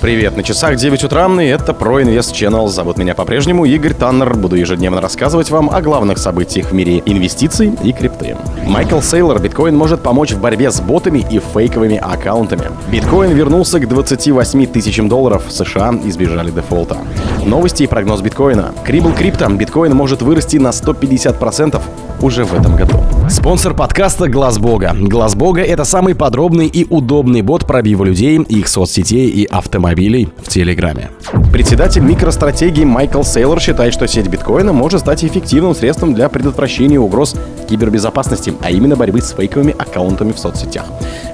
Привет, на часах 9 утра, и это ProInvest Channel. Зовут меня по-прежнему Игорь Таннер. Буду ежедневно рассказывать вам о главных событиях в мире инвестиций и крипты. Майкл Сейлор, биткоин может помочь в борьбе с ботами и фейковыми аккаунтами. Биткоин вернулся к 28 тысячам долларов. США избежали дефолта. Новости и прогноз биткоина. Крибл крипто. Биткоин может вырасти на 150% уже в этом году. Спонсор подкаста Глаз Бога. Глаз Бога это самый подробный и удобный бот пробива людей, их соцсетей и автомобилей в Телеграме. Председатель микростратегии Майкл Сейлор считает, что сеть биткоина может стать эффективным средством для предотвращения угроз кибербезопасности, а именно борьбы с фейковыми аккаунтами в соцсетях.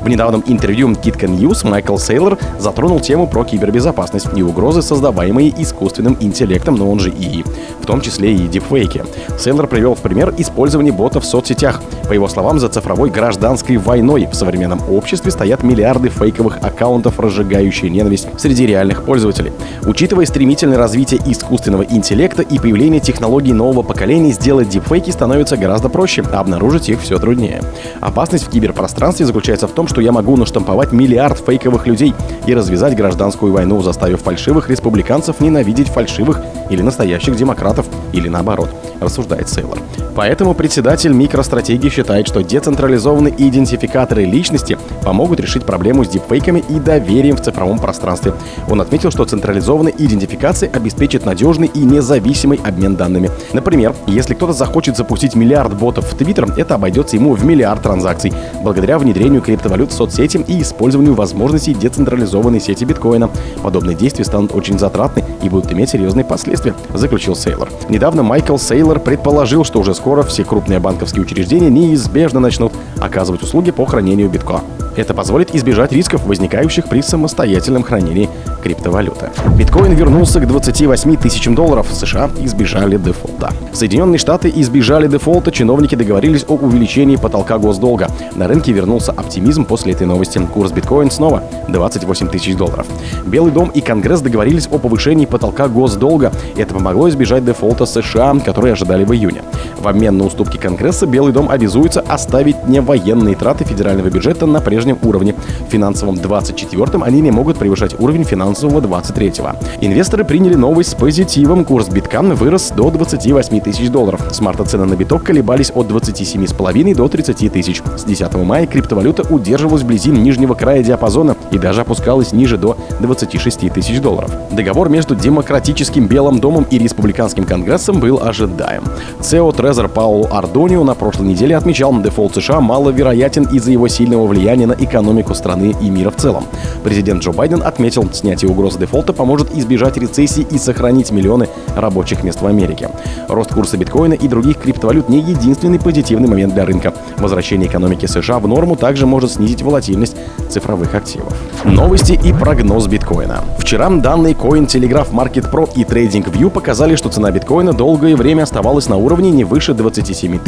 В недавнем интервью Kitco News Майкл Сейлор затронул тему про кибербезопасность и угрозы, создаваемые искусственным интеллектом, но он же ИИ, в том числе и дипфейки. Сейлор привел в пример использование ботов в соцсетях. По его словам, за цифровой гражданской войной в современном обществе стоят миллиарды фейковых аккаунтов, разжигающие ненависть среди реальных пользователей. Учитывая стремительное развитие искусственного интеллекта и появление технологий нового поколения, сделать дипфейки становится гораздо проще, а обнаружить их все труднее. Опасность в киберпространстве заключается в том, что я могу наштамповать миллиард фейковых людей и развязать гражданскую войну, заставив фальшивых республиканцев ненавидеть фальшивых или настоящих демократов, или наоборот, рассуждает Сейлор. Поэтому председатель микростратегии считает, что децентрализованные идентификаторы личности помогут решить проблему с дипфейками и доверием в цифровом пространстве. Он отметил, что централизованная идентификация обеспечит надежный и независимый обмен данными. Например, если кто-то захочет запустить миллиард ботов в Твиттер, это обойдется ему в миллиард транзакций, благодаря внедрению криптовалют в соцсети и использованию возможностей децентрализованной сети биткоина. Подобные действия станут очень затратны и будут иметь серьезные последствия, заключил Сейлор. Недавно Майкл Сейлор предположил, что уже скоро все крупные банковские учреждения неизбежно начнут оказывать услуги по хранению битко. Это позволит избежать рисков, возникающих при самостоятельном хранении криптовалюты. Биткоин вернулся к 28 тысячам долларов. США избежали дефолта. Соединенные Штаты избежали дефолта. Чиновники договорились о увеличении потолка госдолга. На рынке вернулся оптимизм после этой новости. Курс биткоин снова 28 тысяч долларов. Белый дом и Конгресс договорились о повышении потолка госдолга. Это помогло избежать дефолта США, который ожидали в июне. В обмен на уступки Конгресса Белый дом обязуется оставить невоенные траты федерального бюджета на прежнем уровне. В финансовом 24-м они не могут превышать уровень финансового 23-го. Инвесторы приняли новость с позитивом. Курс биткоин вырос до 28 тысяч долларов. С марта цены на биток колебались от 27,5 до 30 тысяч. С 10 мая криптовалюта удерживалась вблизи нижнего края диапазона и даже опускалась ниже до 26 тысяч долларов. Договор между Демократическим Белым домом и Республиканским Конгрессом был ожидаем. CEO Tether Паоло Ардоино на прошлой неделе отмечал, дефолт США маловероятен из-за его сильного влияния на экономику страны и мира в целом. Президент Джо Байден отметил, снятие угрозы дефолта поможет избежать рецессии и сохранить миллионы рабочих мест в Америке. Рост курса биткоина и других криптовалют не единственный позитивный момент для рынка. Возвращение экономики США в норму также может снизить волатильность цифровых активов. Новости и прогноз биткоина. Вчера данные Cointelegraph Market Pro и TradingView показали, что цена биткоина долгое время оставалась на уровне не выше 27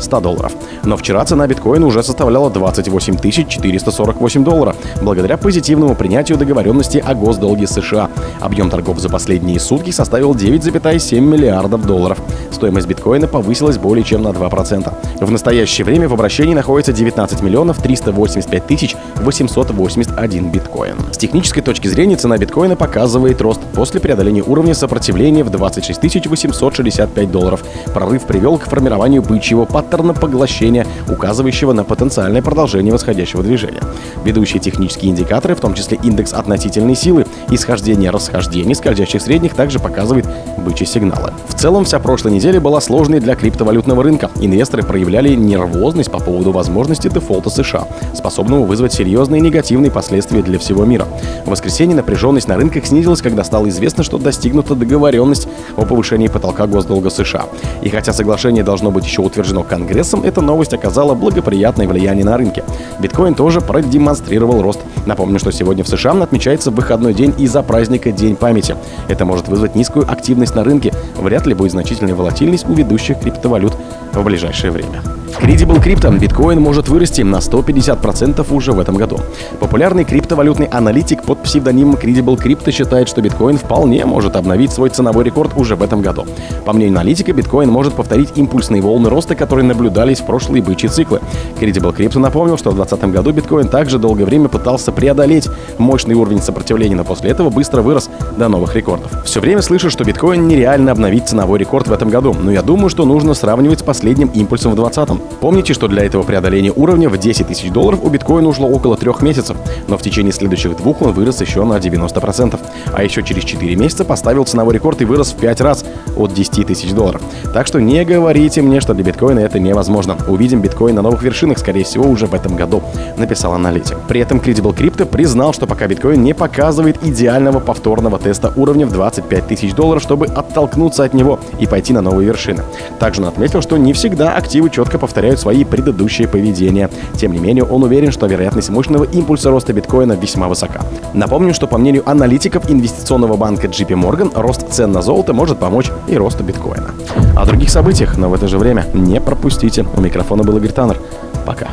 100 долларов. Но вчера цена биткоина уже составляла 28 448 долларов, благодаря позитивному принятию договоренности о госдолге США. Объем торгов за последние сутки составил 9,7 миллиардов долларов. Стоимость биткоина повысилась более чем на 2%. В настоящее время в обращении находится 19 миллионов 385 тысяч 881 биткоин. С технической точки зрения цена биткоина показывает рост после преодоления уровня сопротивления в 26 865 долларов. Прорыв привел к формированию бычьего паттерна поглощения, указывающего на потенциальное продолжение восходящего движения. Ведущие технические индикаторы, в том числе индекс относительной силы и схождение расхождений скользящих средних, также показывают бычьи сигналы. В целом, вся прошлая неделя была сложной для криптовалютного рынка. Инвесторы проявляли нервозность по поводу возможности дефолта США, способного вызвать серьезные негативные последствия для всего мира. В воскресенье напряженность на рынках снизилась, когда стало известно, что достигнута договоренность о повышении потолка госдолга США. И хотя соглашение должно быть еще утверждено Конгрессом, эта новость оказала благоприятное влияние на рынке. Биткоин тоже продемонстрировал рост. Напомню, что сегодня в США отмечается выходной день из-за праздника День памяти. Это может вызвать низкую активность на рынке. Вряд ли будет значительная волатильность у ведущих криптовалют в ближайшее время. Credible Crypto. Биткоин может вырасти на 150% уже в этом году. Популярный криптовалютный аналитик под псевдонимом Credible Crypto считает, что биткоин вполне может обновить свой ценовой рекорд уже в этом году. По мнению аналитика, биткоин может повторить импульсные волны роста, которые наблюдались в прошлые бычьи циклы. Credible Crypto напомнил, что в 2020 году биткоин также долгое время пытался преодолеть мощный уровень сопротивления, но после этого быстро вырос до новых рекордов. Все время слышу, что биткоин нереально обновить ценовой рекорд в этом году, но я думаю, что нужно сравнивать с последним импульсом в 2020. Помните, что для этого преодоления уровня в 10 тысяч долларов у биткоина ушло около трех месяцев, но в течение следующих двух он вырос еще на 90%. А еще через 4 месяца поставил ценовой рекорд и вырос в 5 раз от 10 тысяч долларов. Так что не говорите мне, что для биткоина это невозможно. Увидим биткоин на новых вершинах, скорее всего, уже в этом году, написал аналитик. При этом Credible Crypto признал, что пока биткоин не показывает идеального повторного теста уровня в 25 тысяч долларов, чтобы оттолкнуться от него и пойти на новые вершины. Также он отметил, что не всегда активы четко повторяют свои предыдущие поведения. Тем не менее, он уверен, что вероятность мощного импульса роста биткоина весьма высока. Напомню, что по мнению аналитиков инвестиционного банка JP Morgan, рост цен на золото может помочь и росту биткоина. О других событиях, но в это же время не пропустите. У микрофона был Игорь Таннер. Пока.